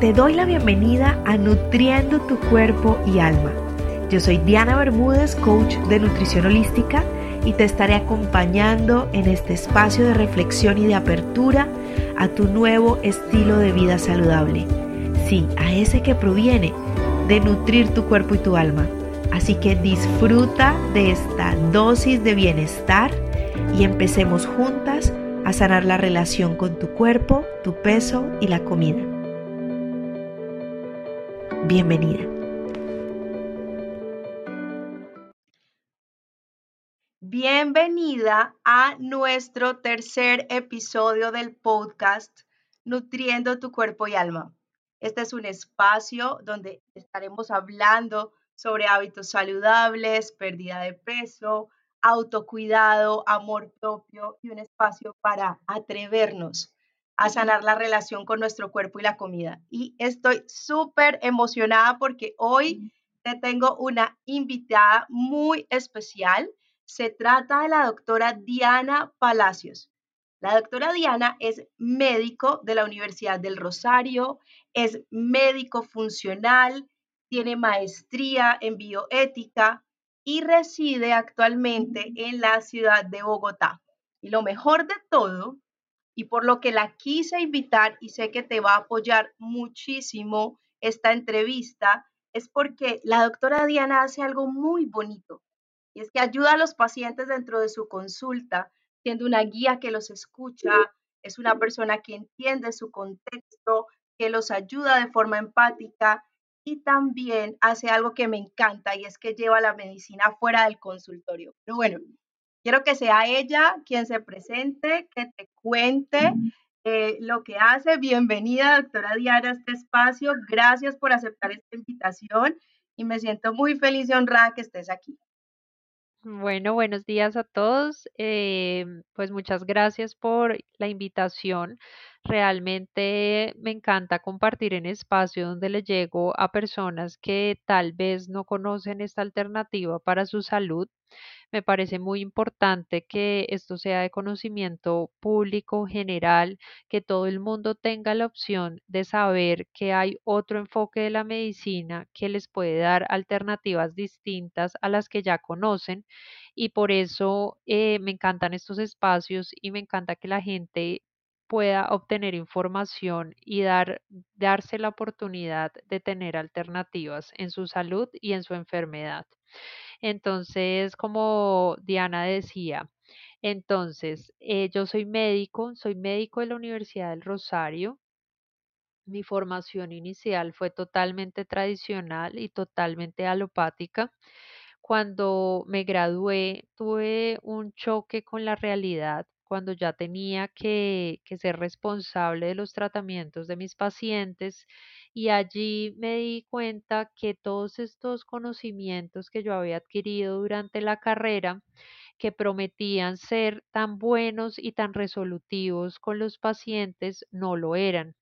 te doy la bienvenida a Nutriendo tu Cuerpo y Alma. Yo soy Diana Bermúdez, coach de nutrición holística, y te estaré acompañando en este espacio de reflexión y de apertura a tu nuevo estilo de vida saludable. Sí, a ese que proviene de nutrir tu cuerpo y tu alma. Así que disfruta de esta dosis de bienestar y empecemos juntas a sanar la relación con tu cuerpo, tu peso y la comida. Bienvenida. Bienvenida a nuestro tercer episodio del podcast Nutriendo tu cuerpo y alma. Este es un espacio donde estaremos hablando sobre hábitos saludables, pérdida de peso, autocuidado, amor propio y un espacio para atrevernos a sanar la relación con nuestro cuerpo y la comida. Y estoy súper emocionada porque hoy te tengo una invitada muy especial. Se trata de la doctora Diana Palacios. La doctora Diana es médico de la Universidad del Rosario, es médico funcional, tiene maestría en bioética y reside actualmente en la ciudad de Bogotá. Y lo mejor de todo y por lo que la quise invitar y sé que te va a apoyar muchísimo esta entrevista, es porque la doctora Diana hace algo muy bonito y es que ayuda a los pacientes dentro de su consulta, siendo una guía que los escucha, es una persona que entiende su contexto, que los ayuda de forma empática y también hace algo que me encanta y es que lleva la medicina fuera del consultorio. Pero bueno, Quiero que sea ella quien se presente, que te cuente eh, lo que hace. Bienvenida, doctora Diana, a este espacio. Gracias por aceptar esta invitación y me siento muy feliz y honrada que estés aquí. Bueno, buenos días a todos. Eh, pues muchas gracias por la invitación. Realmente me encanta compartir en espacio donde le llego a personas que tal vez no conocen esta alternativa para su salud. Me parece muy importante que esto sea de conocimiento público general, que todo el mundo tenga la opción de saber que hay otro enfoque de la medicina que les puede dar alternativas distintas a las que ya conocen y por eso eh, me encantan estos espacios y me encanta que la gente pueda obtener información y dar, darse la oportunidad de tener alternativas en su salud y en su enfermedad. Entonces, como Diana decía, entonces, eh, yo soy médico, soy médico de la Universidad del Rosario. Mi formación inicial fue totalmente tradicional y totalmente alopática. Cuando me gradué, tuve un choque con la realidad cuando ya tenía que, ser responsable de los tratamientos de mis pacientes y allí me di cuenta que todos estos conocimientos que yo había adquirido durante la carrera, que prometían ser tan buenos y tan resolutivos con los pacientes, no lo eran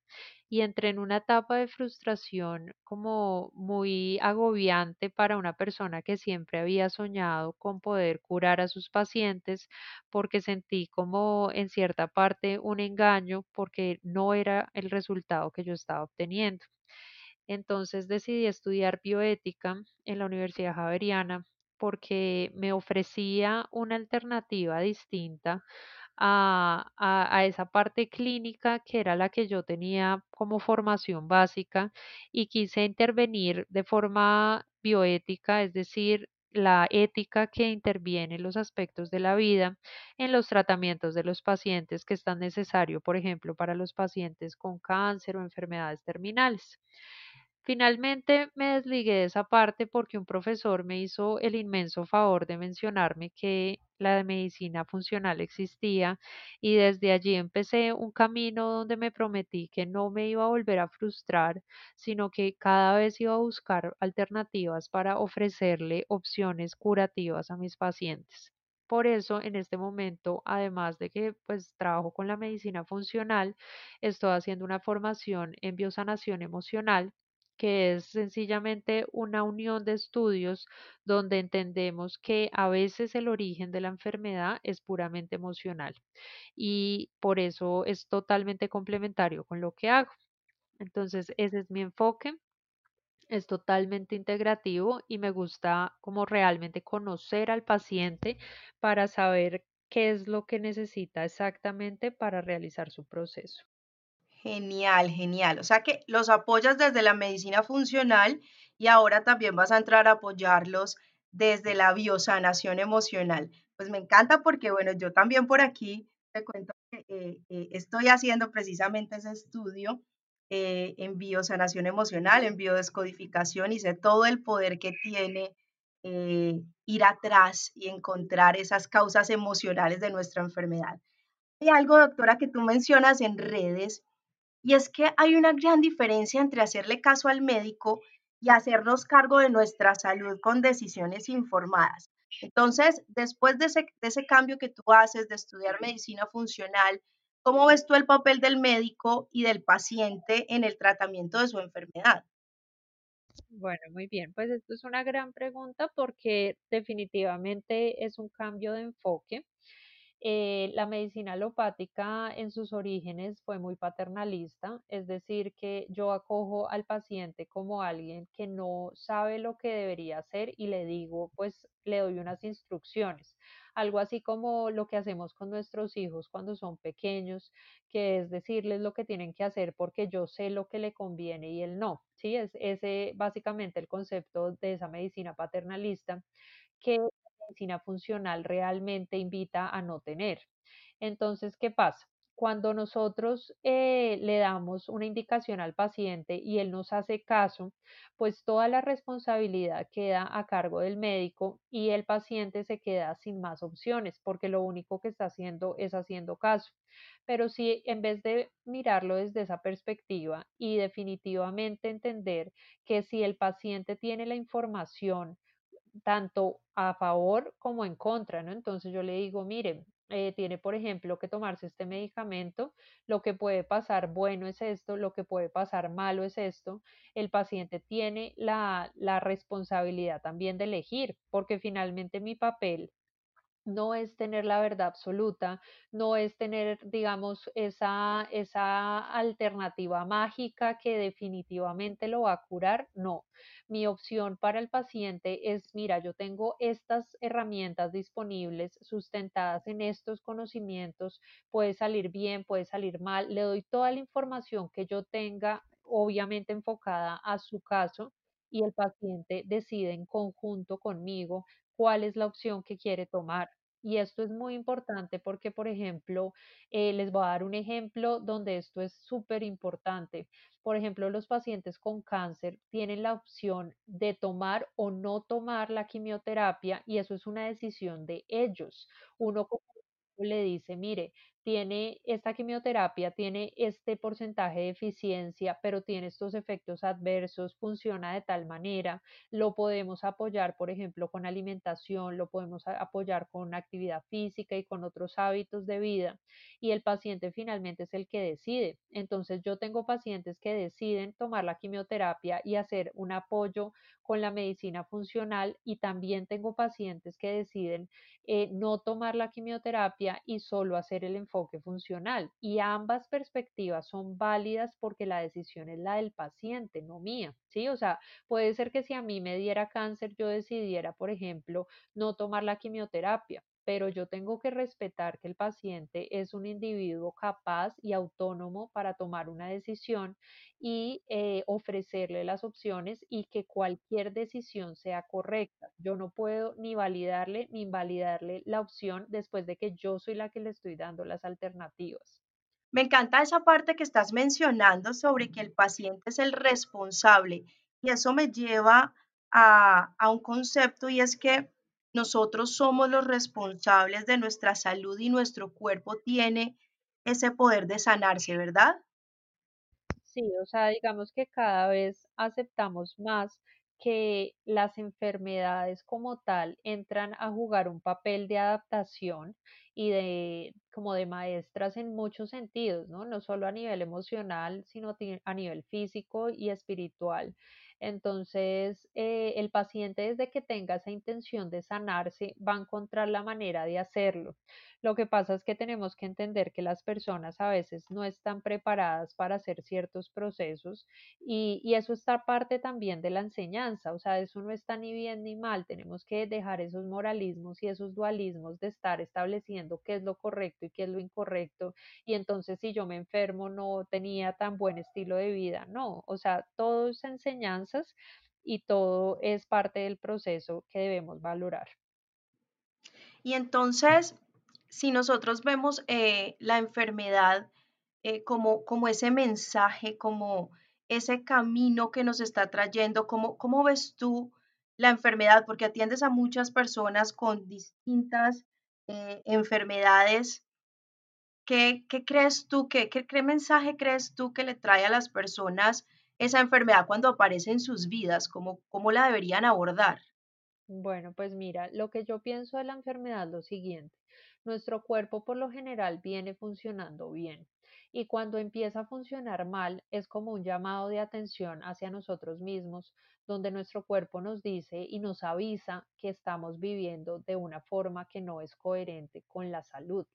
y entré en una etapa de frustración como muy agobiante para una persona que siempre había soñado con poder curar a sus pacientes porque sentí como en cierta parte un engaño porque no era el resultado que yo estaba obteniendo. Entonces decidí estudiar bioética en la Universidad Javeriana porque me ofrecía una alternativa distinta a, a, esa parte clínica que era la que yo tenía como formación básica y quise intervenir de forma bioética, es decir, la ética que interviene en los aspectos de la vida, en los tratamientos de los pacientes que es tan necesario, por ejemplo, para los pacientes con cáncer o enfermedades terminales. Finalmente me desligué de esa parte porque un profesor me hizo el inmenso favor de mencionarme que la medicina funcional existía y desde allí empecé un camino donde me prometí que no me iba a volver a frustrar, sino que cada vez iba a buscar alternativas para ofrecerle opciones curativas a mis pacientes. Por eso, en este momento, además de que pues trabajo con la medicina funcional, estoy haciendo una formación en biosanación emocional que es sencillamente una unión de estudios donde entendemos que a veces el origen de la enfermedad es puramente emocional y por eso es totalmente complementario con lo que hago. Entonces, ese es mi enfoque. Es totalmente integrativo y me gusta como realmente conocer al paciente para saber qué es lo que necesita exactamente para realizar su proceso. Genial, genial. O sea que los apoyas desde la medicina funcional y ahora también vas a entrar a apoyarlos desde la biosanación emocional. Pues me encanta porque, bueno, yo también por aquí te cuento que eh, eh, estoy haciendo precisamente ese estudio eh, en biosanación emocional, en biodescodificación y sé todo el poder que tiene ir atrás y encontrar esas causas emocionales de nuestra enfermedad. Hay algo, doctora, que tú mencionas en redes y es que hay una gran diferencia entre hacerle caso al médico y hacernos cargo de nuestra salud con decisiones informadas. Entonces, después de ese, cambio que tú haces de estudiar medicina funcional, ¿cómo ves tú el papel del médico y del paciente en el tratamiento de su enfermedad? Bueno, muy bien, pues esto es una gran pregunta porque definitivamente es un cambio de enfoque. Eh, la medicina alopática en sus orígenes fue muy paternalista, es decir, que yo acojo al paciente como alguien que no sabe lo que debería hacer y le digo, pues le doy unas instrucciones, algo así como lo que hacemos con nuestros hijos cuando son pequeños, que es decirles lo que tienen que hacer porque yo sé lo que le conviene y él no. Sí, es ese básicamente el concepto de esa medicina paternalista que medicina funcional realmente invita a no tener. Entonces, ¿qué pasa? Cuando nosotros eh, le damos una indicación al paciente y él nos hace caso, pues toda la responsabilidad queda a cargo del médico y el paciente se queda sin más opciones porque lo único que está haciendo es haciendo caso. Pero si en vez de mirarlo desde esa perspectiva y definitivamente entender que si el paciente tiene la información, tanto a favor como en contra, ¿no? Entonces yo le digo, mire, eh, tiene, por ejemplo, que tomarse este medicamento, lo que puede pasar bueno es esto, lo que puede pasar malo es esto, el paciente tiene la, la responsabilidad también de elegir, porque finalmente mi papel no es tener la verdad absoluta, no es tener, digamos, esa, esa alternativa mágica que definitivamente lo va a curar, no. Mi opción para el paciente es, mira, yo tengo estas herramientas disponibles sustentadas en estos conocimientos, puede salir bien, puede salir mal, le doy toda la información que yo tenga, obviamente enfocada a su caso, y el paciente decide en conjunto conmigo cuál es la opción que quiere tomar. Y esto es muy importante porque, por ejemplo, eh, les voy a dar un ejemplo donde esto es súper importante. Por ejemplo, los pacientes con cáncer tienen la opción de tomar o no tomar la quimioterapia y eso es una decisión de ellos. Uno le dice, mire, tiene esta quimioterapia, tiene este porcentaje de eficiencia, pero tiene estos efectos adversos, funciona de tal manera, lo podemos apoyar, por ejemplo, con alimentación, lo podemos apoyar con actividad física y con otros hábitos de vida, y el paciente finalmente es el que decide. Entonces, yo tengo pacientes que deciden tomar la quimioterapia y hacer un apoyo con la medicina funcional y también tengo pacientes que deciden eh, no tomar la quimioterapia y solo hacer el enfoque funcional. Y ambas perspectivas son válidas porque la decisión es la del paciente, no mía. ¿sí? O sea, puede ser que si a mí me diera cáncer, yo decidiera, por ejemplo, no tomar la quimioterapia pero yo tengo que respetar que el paciente es un individuo capaz y autónomo para tomar una decisión y eh, ofrecerle las opciones y que cualquier decisión sea correcta. Yo no puedo ni validarle ni invalidarle la opción después de que yo soy la que le estoy dando las alternativas. Me encanta esa parte que estás mencionando sobre que el paciente es el responsable y eso me lleva a, a un concepto y es que nosotros somos los responsables de nuestra salud y nuestro cuerpo tiene ese poder de sanarse, ¿verdad? Sí, o sea, digamos que cada vez aceptamos más que las enfermedades como tal entran a jugar un papel de adaptación y de como de maestras en muchos sentidos, ¿no? No solo a nivel emocional, sino a nivel físico y espiritual. Entonces, eh, el paciente desde que tenga esa intención de sanarse va a encontrar la manera de hacerlo. Lo que pasa es que tenemos que entender que las personas a veces no están preparadas para hacer ciertos procesos y, y eso está parte también de la enseñanza, o sea, eso no está ni bien ni mal, tenemos que dejar esos moralismos y esos dualismos de estar estableciendo qué es lo correcto y qué es lo incorrecto y entonces si yo me enfermo no tenía tan buen estilo de vida, no, o sea, todo es y todo es parte del proceso que debemos valorar. Y entonces, si nosotros vemos eh, la enfermedad eh, como, como ese mensaje, como ese camino que nos está trayendo, ¿cómo, cómo ves tú la enfermedad? Porque atiendes a muchas personas con distintas eh, enfermedades. ¿Qué, qué crees tú, qué, qué mensaje crees tú que le trae a las personas esa enfermedad cuando aparece en sus vidas? ¿Cómo, cómo la deberían abordar? Bueno, pues mira, lo que yo pienso de la enfermedad es lo siguiente. Nuestro cuerpo por lo general viene funcionando bien y cuando empieza a funcionar mal es como un llamado de atención hacia nosotros mismos, donde nuestro cuerpo nos dice y nos avisa que estamos viviendo de una forma que no es coherente con la salud.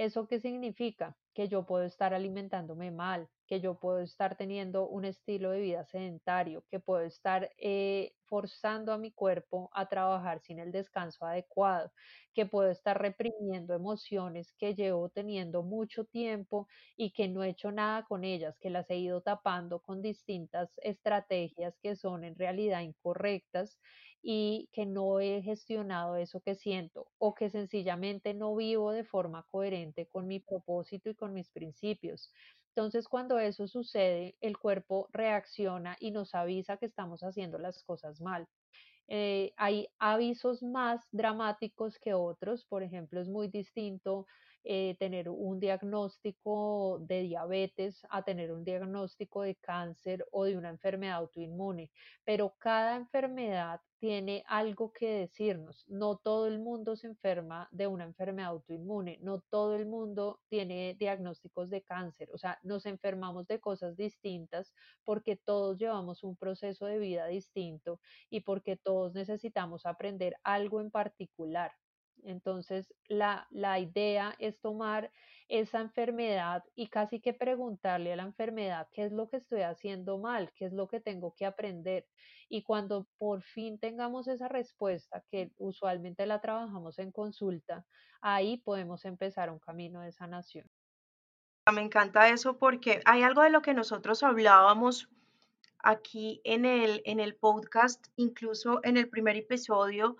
¿Eso qué significa? Que yo puedo estar alimentándome mal, que yo puedo estar teniendo un estilo de vida sedentario, que puedo estar eh, forzando a mi cuerpo a trabajar sin el descanso adecuado, que puedo estar reprimiendo emociones que llevo teniendo mucho tiempo y que no he hecho nada con ellas, que las he ido tapando con distintas estrategias que son en realidad incorrectas y que no he gestionado eso que siento o que sencillamente no vivo de forma coherente con mi propósito y con mis principios. Entonces, cuando eso sucede, el cuerpo reacciona y nos avisa que estamos haciendo las cosas mal. Eh, hay avisos más dramáticos que otros, por ejemplo, es muy distinto eh, tener un diagnóstico de diabetes a tener un diagnóstico de cáncer o de una enfermedad autoinmune, pero cada enfermedad tiene algo que decirnos. No todo el mundo se enferma de una enfermedad autoinmune, no todo el mundo tiene diagnósticos de cáncer, o sea, nos enfermamos de cosas distintas porque todos llevamos un proceso de vida distinto y porque todos necesitamos aprender algo en particular. Entonces, la, la idea es tomar esa enfermedad y casi que preguntarle a la enfermedad qué es lo que estoy haciendo mal, qué es lo que tengo que aprender. Y cuando por fin tengamos esa respuesta, que usualmente la trabajamos en consulta, ahí podemos empezar un camino de sanación. Me encanta eso porque hay algo de lo que nosotros hablábamos aquí en el, en el podcast, incluso en el primer episodio,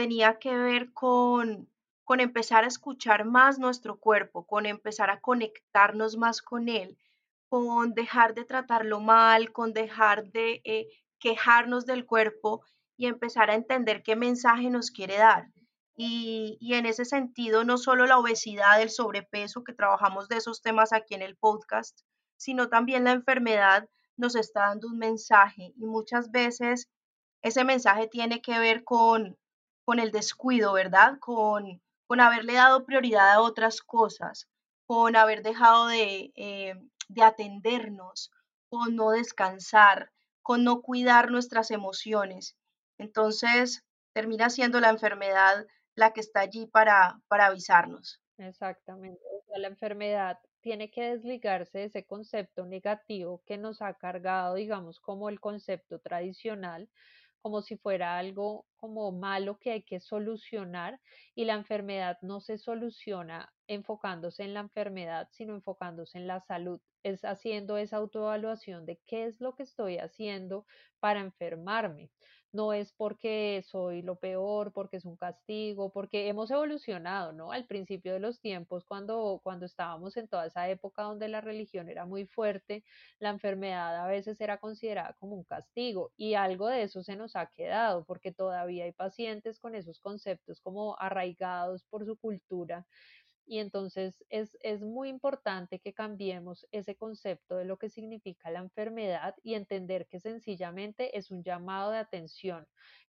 tenía que ver con, con empezar a escuchar más nuestro cuerpo, con empezar a conectarnos más con él, con dejar de tratarlo mal, con dejar de eh, quejarnos del cuerpo y empezar a entender qué mensaje nos quiere dar. Y, y, en ese sentido, no solo la obesidad, el sobrepeso, que trabajamos de esos temas aquí en el podcast, sino también la enfermedad nos está dando un mensaje y muchas veces ese mensaje tiene que ver con, con el descuido, ¿verdad? Con, con haberle dado prioridad a otras cosas, con haber dejado de, eh, de atendernos, con no descansar, con no cuidar nuestras emociones. Entonces, termina siendo la enfermedad la que está allí para, para avisarnos. Exactamente. O sea, la enfermedad tiene que desligarse de ese concepto negativo que nos ha cargado, digamos, como el concepto tradicional como si fuera algo como malo que hay que solucionar y la enfermedad no se soluciona enfocándose en la enfermedad, sino enfocándose en la salud. Es haciendo esa autoevaluación de qué es lo que estoy haciendo para enfermarme no es porque soy lo peor, porque es un castigo, porque hemos evolucionado, ¿no? Al principio de los tiempos, cuando, cuando estábamos en toda esa época donde la religión era muy fuerte, la enfermedad a veces era considerada como un castigo y algo de eso se nos ha quedado, porque todavía hay pacientes con esos conceptos como arraigados por su cultura y entonces es, es, muy importante que cambiemos ese concepto de lo que significa la enfermedad y entender que sencillamente es un llamado de atención,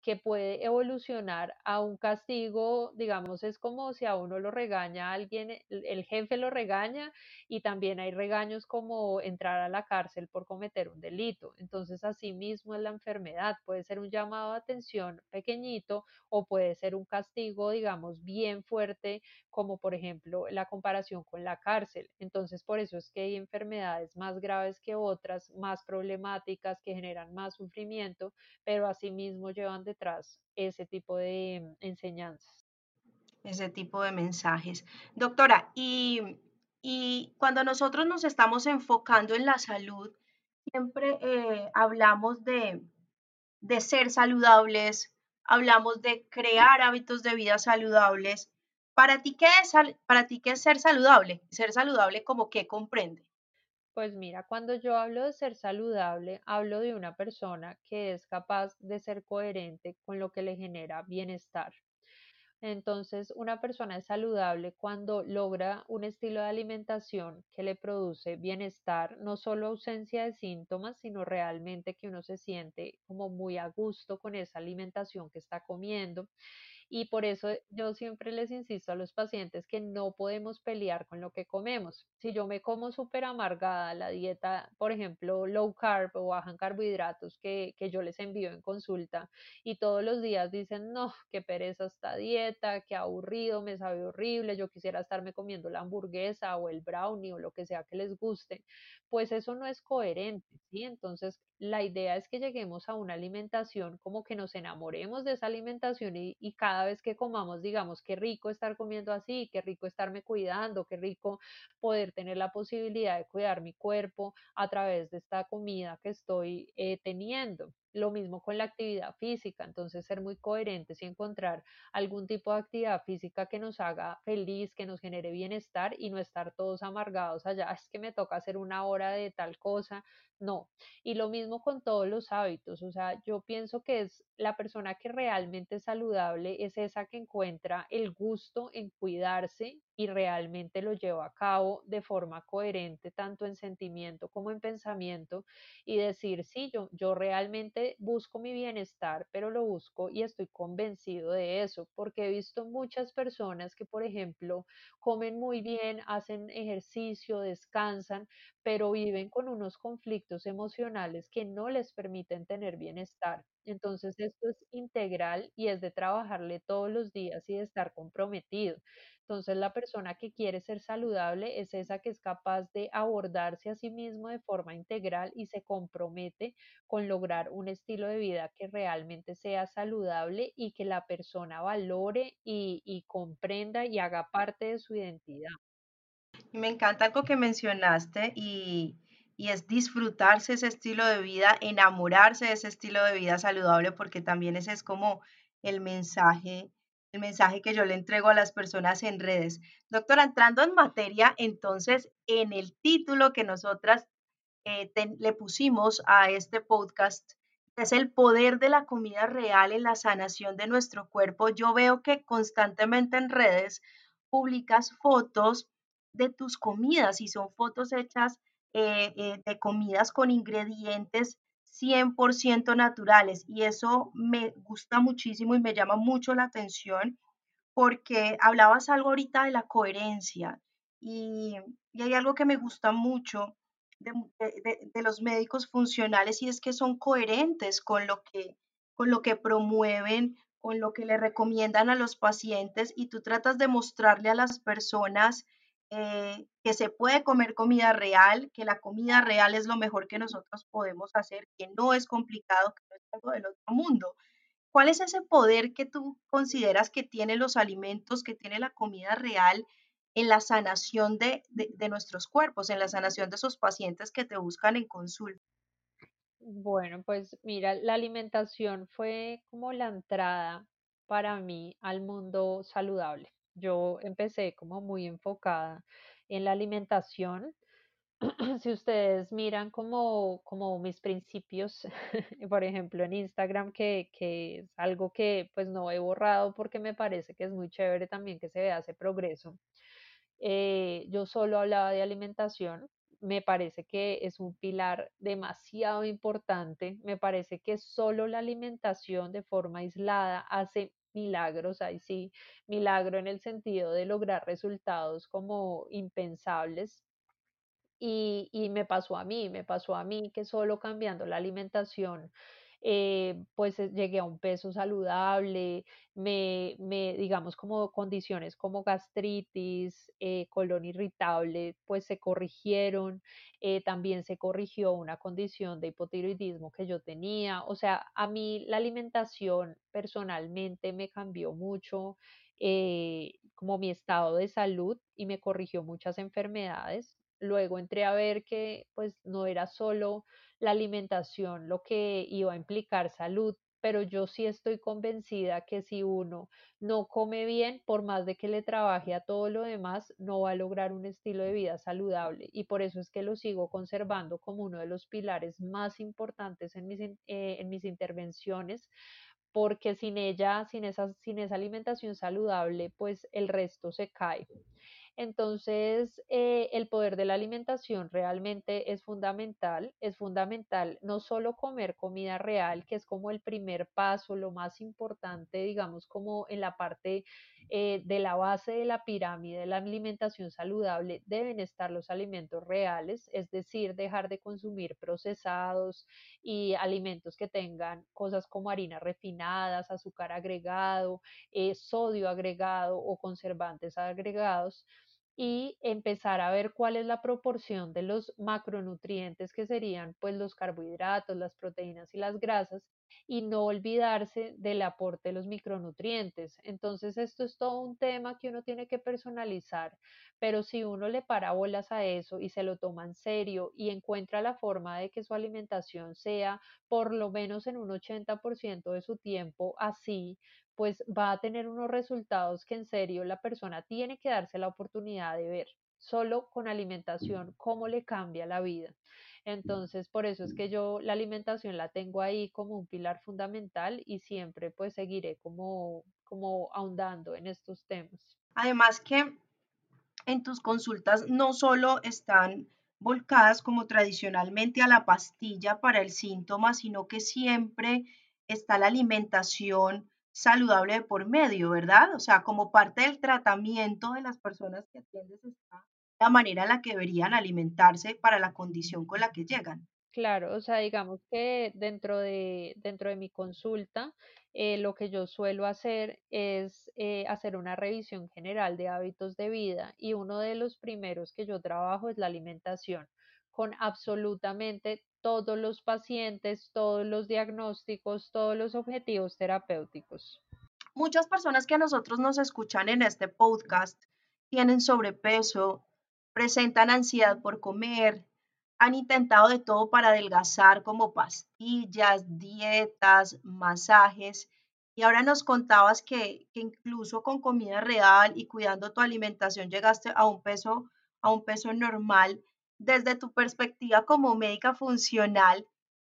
que puede evolucionar a un castigo, digamos, es como si a uno lo regaña alguien, el, jefe lo regaña y también hay regaños como entrar a la cárcel por cometer un delito. Entonces, así mismo es la enfermedad, puede ser un llamado de atención pequeñito o puede ser un castigo, digamos, bien fuerte, como por ejemplo la comparación con la cárcel. Entonces, por eso es que hay enfermedades más graves que otras, más problemáticas, que generan más sufrimiento, pero asimismo llevan detrás ese tipo de enseñanzas. Ese tipo de mensajes. Doctora, y, cuando nosotros nos estamos enfocando en la salud, siempre eh, hablamos de, de ser saludables, hablamos de crear hábitos de vida saludables. ¿Para ti qué es, para ti qué es ser saludable? Ser saludable como qué comprende. Pues mira, cuando yo hablo de ser saludable, hablo de una persona que es capaz de ser coherente con lo que le genera bienestar. Entonces, una persona es saludable cuando logra un estilo de alimentación que le produce bienestar, no solo ausencia de síntomas, sino realmente que uno se siente como muy a gusto con esa alimentación que está comiendo y por eso yo siempre les insisto a los pacientes que no podemos pelear con lo que comemos. Si yo me como súper amargada la dieta, por ejemplo, low carb o baja en carbohidratos que, que yo les envío en consulta y todos los días dicen, no, qué pereza esta dieta, qué aburrido, me sabe horrible, yo quisiera estarme comiendo la hamburguesa o el brownie o lo que sea que les guste, pues eso no es coherente, ¿sí? Entonces, la idea es que lleguemos a una alimentación como que nos enamoremos de esa alimentación y, y cada vez que comamos, digamos, qué rico estar comiendo así, qué rico estarme cuidando, qué rico poder tener la posibilidad de cuidar mi cuerpo a través de esta comida que estoy eh, teniendo. Lo mismo con la actividad física, entonces ser muy coherentes y encontrar algún tipo de actividad física que nos haga feliz, que nos genere bienestar y no estar todos amargados allá, es que me toca hacer una hora de tal cosa, no. Y lo mismo con todos los hábitos, o sea, yo pienso que es la persona que realmente es saludable, es esa que encuentra el gusto en cuidarse y realmente lo lleva a cabo de forma coherente, tanto en sentimiento como en pensamiento, y decir, sí, yo, yo realmente busco mi bienestar, pero lo busco y estoy convencido de eso, porque he visto muchas personas que, por ejemplo, comen muy bien, hacen ejercicio, descansan, pero viven con unos conflictos emocionales que no les permiten tener bienestar. Entonces, esto es integral y es de trabajarle todos los días y de estar comprometido. Entonces, la persona que quiere ser saludable es esa que es capaz de abordarse a sí mismo de forma integral y se compromete con lograr un estilo de vida que realmente sea saludable y que la persona valore y, y comprenda y haga parte de su identidad. Me encanta algo que mencionaste y, y es disfrutarse ese estilo de vida, enamorarse de ese estilo de vida saludable, porque también ese es como el mensaje, el mensaje que yo le entrego a las personas en redes. Doctora, entrando en materia, entonces, en el título que nosotras eh, le pusimos a este podcast, es el poder de la comida real en la sanación de nuestro cuerpo. Yo veo que constantemente en redes publicas fotos de tus comidas y son fotos hechas eh, eh, de comidas con ingredientes 100% naturales y eso me gusta muchísimo y me llama mucho la atención porque hablabas algo ahorita de la coherencia y, hay algo que me gusta mucho de, de, los médicos funcionales y es que son coherentes con lo que, con lo que promueven, con lo que le recomiendan a los pacientes y tú tratas de mostrarle a las personas eh, que se puede comer comida real, que la comida real es lo mejor que nosotros podemos hacer, que no es complicado, que no es algo del otro mundo. ¿Cuál es ese poder que tú consideras que tienen los alimentos, que tiene la comida real en la sanación de, de nuestros cuerpos, en la sanación de esos pacientes que te buscan en consulta? Bueno, pues mira, la alimentación fue como la entrada para mí al mundo saludable yo empecé como muy enfocada en la alimentación. si ustedes miran como, como mis principios, por ejemplo en Instagram, que, que, es algo que pues no he borrado porque me parece que es muy chévere también que se vea ese progreso. Eh, yo solo hablaba de alimentación me parece que es un pilar demasiado importante. Me parece que solo la alimentación de forma aislada hace milagros, ahí sí, milagro en el sentido de lograr resultados como impensables. Y, y me pasó a mí, me pasó a mí que solo cambiando la alimentación eh, pues eh, llegué a un peso saludable, me, me digamos como condiciones como gastritis, eh, colon irritable, pues se corrigieron, también se corrigió una condición de hipotiroidismo que yo tenía, o sea, a mí la alimentación personalmente me cambió mucho. como mi estado de salud y me corrigió muchas enfermedades. Luego entré a ver que pues no era solo la alimentación lo que iba a implicar salud, pero yo sí estoy convencida que si uno no come bien, por más de que le trabaje a todo lo demás, no va a lograr un estilo de vida saludable. Y por eso es que lo sigo conservando como uno de los pilares más importantes en mis, eh, en mis intervenciones, porque sin ella, sin esa, sin esa alimentación saludable, pues el resto se cae. Entonces, eh, el poder de la alimentación realmente es fundamental. Es fundamental no solo comer comida real, que es como el primer paso, lo más importante, digamos, como en la parte eh, de la base de la pirámide de la alimentación saludable, deben estar los alimentos reales, es decir, dejar de consumir procesados y alimentos que tengan cosas como harinas refinadas, azúcar agregado, eh, sodio agregado o conservantes agregados y empezar a ver cuál es la proporción de los macronutrientes que serían pues los carbohidratos, las proteínas y las grasas y no olvidarse del aporte de los micronutrientes. Entonces esto es todo un tema que uno tiene que personalizar, pero si uno le para bolas a eso y se lo toma en serio y encuentra la forma de que su alimentación sea por lo menos en un 80% de su tiempo así, pues va a tener unos resultados que en serio la persona tiene que darse la oportunidad de ver, solo con alimentación, cómo le cambia la vida. Entonces, por eso es que yo la alimentación la tengo ahí como un pilar fundamental y siempre pues seguiré como, como ahondando en estos temas. Además que en tus consultas no solo están volcadas como tradicionalmente a la pastilla para el síntoma, sino que siempre está la alimentación saludable por medio, ¿verdad? O sea, como parte del tratamiento de las personas que atiendes está la manera en la que deberían alimentarse para la condición con la que llegan. Claro, o sea, digamos que dentro de, dentro de mi consulta, eh, lo que yo suelo hacer es eh, hacer una revisión general de hábitos de vida y uno de los primeros que yo trabajo es la alimentación con absolutamente todos los pacientes, todos los diagnósticos, todos los objetivos terapéuticos. Muchas personas que a nosotros nos escuchan en este podcast tienen sobrepeso, presentan ansiedad por comer, han intentado de todo para adelgazar como pastillas, dietas, masajes. Y ahora nos contabas que, que, incluso con comida real y cuidando tu alimentación llegaste a un peso, a un peso normal desde tu perspectiva como médica funcional,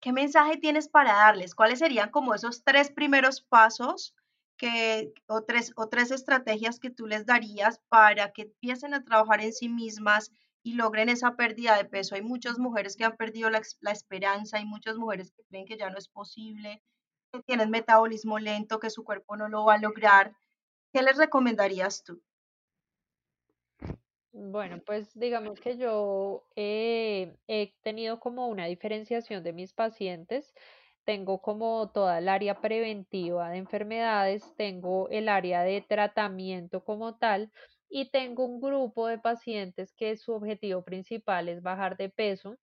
¿qué mensaje tienes para darles? ¿Cuáles serían como esos tres primeros pasos que, o, tres, o tres estrategias que tú les darías para que empiecen a trabajar en sí mismas y logren esa pérdida de peso? Hay muchas mujeres que han perdido la, esperanza, hay muchas mujeres que creen que ya no es posible, que tienen metabolismo lento, que su cuerpo no lo va a lograr. ¿Qué les recomendarías tú? Bueno, pues digamos que yo he tenido como una diferenciación de mis pacientes. Tengo como toda el área preventiva de enfermedades, tengo el área de tratamiento como tal y tengo un grupo de pacientes que su objetivo principal es bajar de peso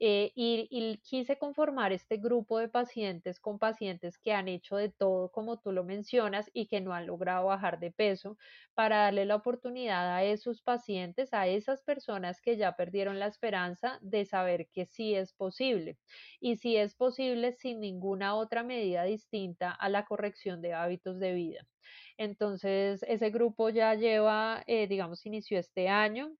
eh, y, quise conformar este grupo de pacientes con pacientes que han hecho de todo, como tú lo mencionas, y que no han logrado bajar de peso, para darle la oportunidad a esos pacientes, a esas personas que ya perdieron la esperanza de saber que sí es posible. Y sí es posible sin ninguna otra medida distinta a la corrección de hábitos de vida. Entonces, ese grupo ya lleva, eh, digamos, inició este año,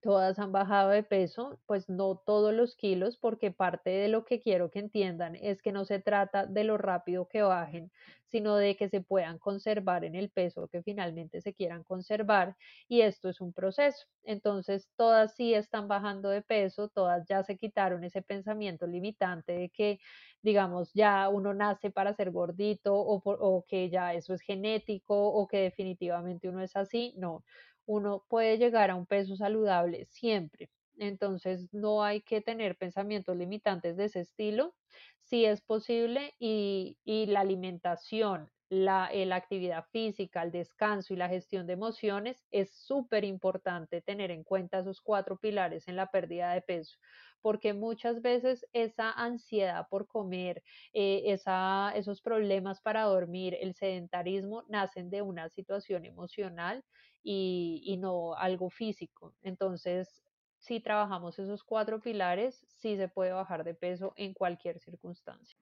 todas han bajado de peso, pues no todos los kilos, porque parte de lo que quiero que entiendan es que no se trata de lo rápido que bajen, sino de que se puedan conservar en el peso que finalmente se quieran conservar y esto es un proceso. Entonces, todas sí están bajando de peso, todas ya se quitaron ese pensamiento limitante de que, digamos, ya uno nace para ser gordito o, o que ya eso es genético o que definitivamente uno es así, no uno puede llegar a un peso saludable siempre. Entonces, no hay que tener pensamientos limitantes de ese estilo. Sí es posible y, la alimentación, la, eh, la, actividad física, el descanso y la gestión de emociones es súper importante tener en cuenta esos cuatro pilares en la pérdida de peso, porque muchas veces esa ansiedad por comer, eh, esa, esos problemas para dormir, el sedentarismo, nacen de una situación emocional y, no algo físico. Entonces, si trabajamos esos cuatro pilares, sí se puede bajar de peso en cualquier circunstancia.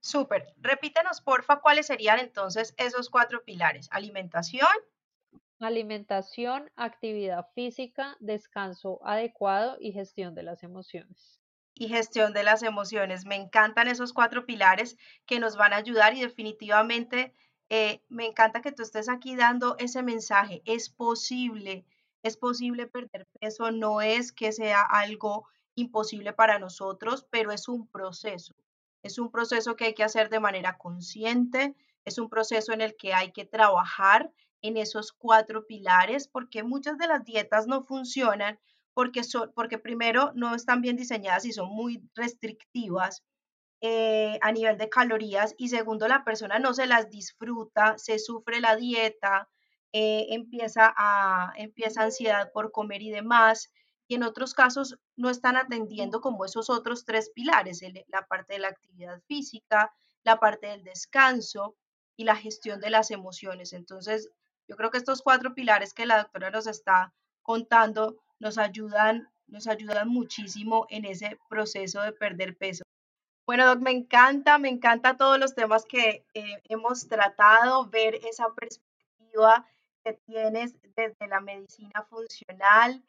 Súper. Repítenos, porfa, cuáles serían entonces esos cuatro pilares. Alimentación. Alimentación, actividad física, descanso adecuado y gestión de las emociones. Y gestión de las emociones. Me encantan esos cuatro pilares que nos van a ayudar y definitivamente eh, me encanta que tú estés aquí dando ese mensaje. Es posible, es posible perder peso, no es que sea algo imposible para nosotros, pero es un proceso. Es un proceso que hay que hacer de manera consciente, es un proceso en el que hay que trabajar en esos cuatro pilares, porque muchas de las dietas no funcionan porque, son, porque primero no están bien diseñadas y son muy restrictivas eh, a nivel de calorías y segundo, la persona no se las disfruta, se sufre la dieta, eh, empieza, a, empieza ansiedad por comer y demás. Y en otros casos no están atendiendo como esos otros tres pilares, la parte de la actividad física, la parte del descanso y la gestión de las emociones. Entonces, yo creo que estos cuatro pilares que la doctora nos está contando nos ayudan, nos ayudan muchísimo en ese proceso de perder peso. Bueno, Doc, me encanta, me encanta todos los temas que eh, hemos tratado, ver esa perspectiva que tienes desde la medicina funcional,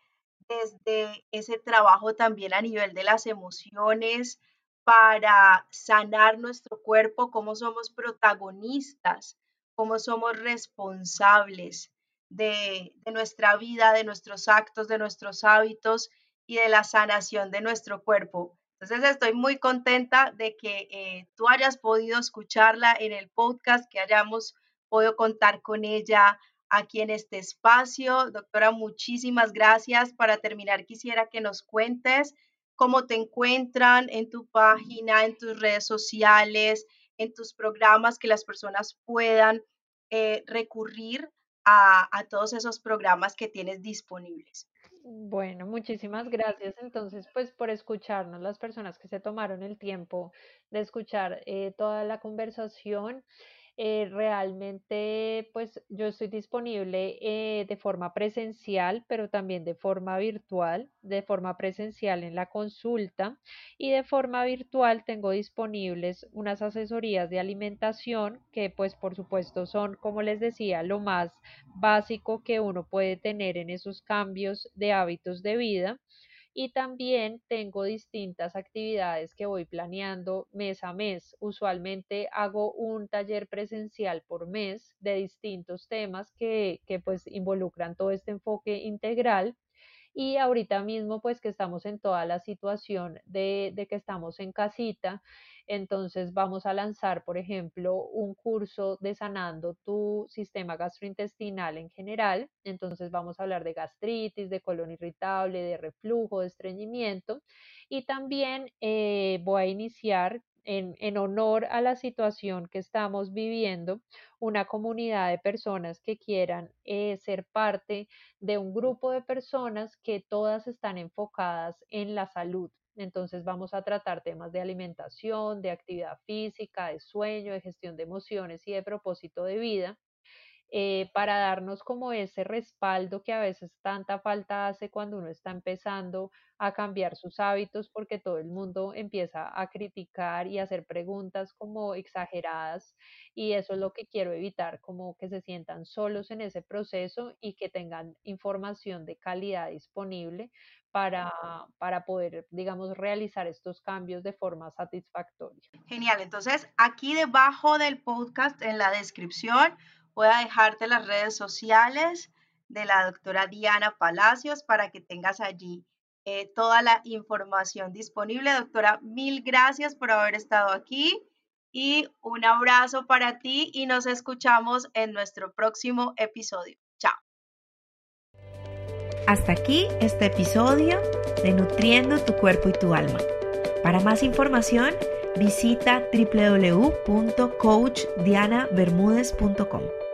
desde ese trabajo también a nivel de las emociones para sanar nuestro cuerpo, cómo somos protagonistas, cómo somos responsables de, de nuestra vida, de nuestros actos, de nuestros hábitos y de la sanación de nuestro cuerpo. Entonces estoy muy contenta de que eh, tú hayas podido escucharla en el podcast, que hayamos podido contar con ella aquí en este espacio. Doctora, muchísimas gracias. Para terminar, quisiera que nos cuentes cómo te encuentran en tu página, en tus redes sociales, en tus programas, que las personas puedan eh, recurrir a, a todos esos programas que tienes disponibles. Bueno, muchísimas gracias entonces pues por escucharnos las personas que se tomaron el tiempo de escuchar eh, toda la conversación. Eh, realmente, pues yo estoy disponible eh, de forma presencial, pero también de forma virtual, de forma presencial en la consulta y de forma virtual tengo disponibles unas asesorías de alimentación que pues por supuesto son, como les decía, lo más básico que uno puede tener en esos cambios de hábitos de vida y también tengo distintas actividades que voy planeando mes a mes. Usualmente hago un taller presencial por mes de distintos temas que, que pues involucran todo este enfoque integral y ahorita mismo, pues que estamos en toda la situación de, de, que estamos en casita, entonces vamos a lanzar, por ejemplo, un curso de sanando tu sistema gastrointestinal en general. Entonces vamos a hablar de gastritis, de colon irritable, de reflujo, de estreñimiento. Y también eh, voy a iniciar en, honor a la situación que estamos viviendo, una comunidad de personas que quieran eh, ser parte de un grupo de personas que todas están enfocadas en la salud. Entonces vamos a tratar temas de alimentación, de actividad física, de sueño, de gestión de emociones y de propósito de vida. Eh, para darnos como ese respaldo que a veces tanta falta hace cuando uno está empezando a cambiar sus hábitos porque todo el mundo empieza a criticar y hacer preguntas como exageradas y eso es lo que quiero evitar, como que se sientan solos en ese proceso y que tengan información de calidad disponible para, para poder, digamos, realizar estos cambios de forma satisfactoria. Genial, entonces aquí debajo del podcast, en la descripción, voy a dejarte las redes sociales de la doctora Diana Palacios para que tengas allí eh, toda la información disponible. Doctora, mil gracias por haber estado aquí y un abrazo para ti y nos escuchamos en nuestro próximo episodio. Chao. Hasta aquí este episodio de Nutriendo tu cuerpo y tu alma. Para más información, visita www.coachdianabermudez.com.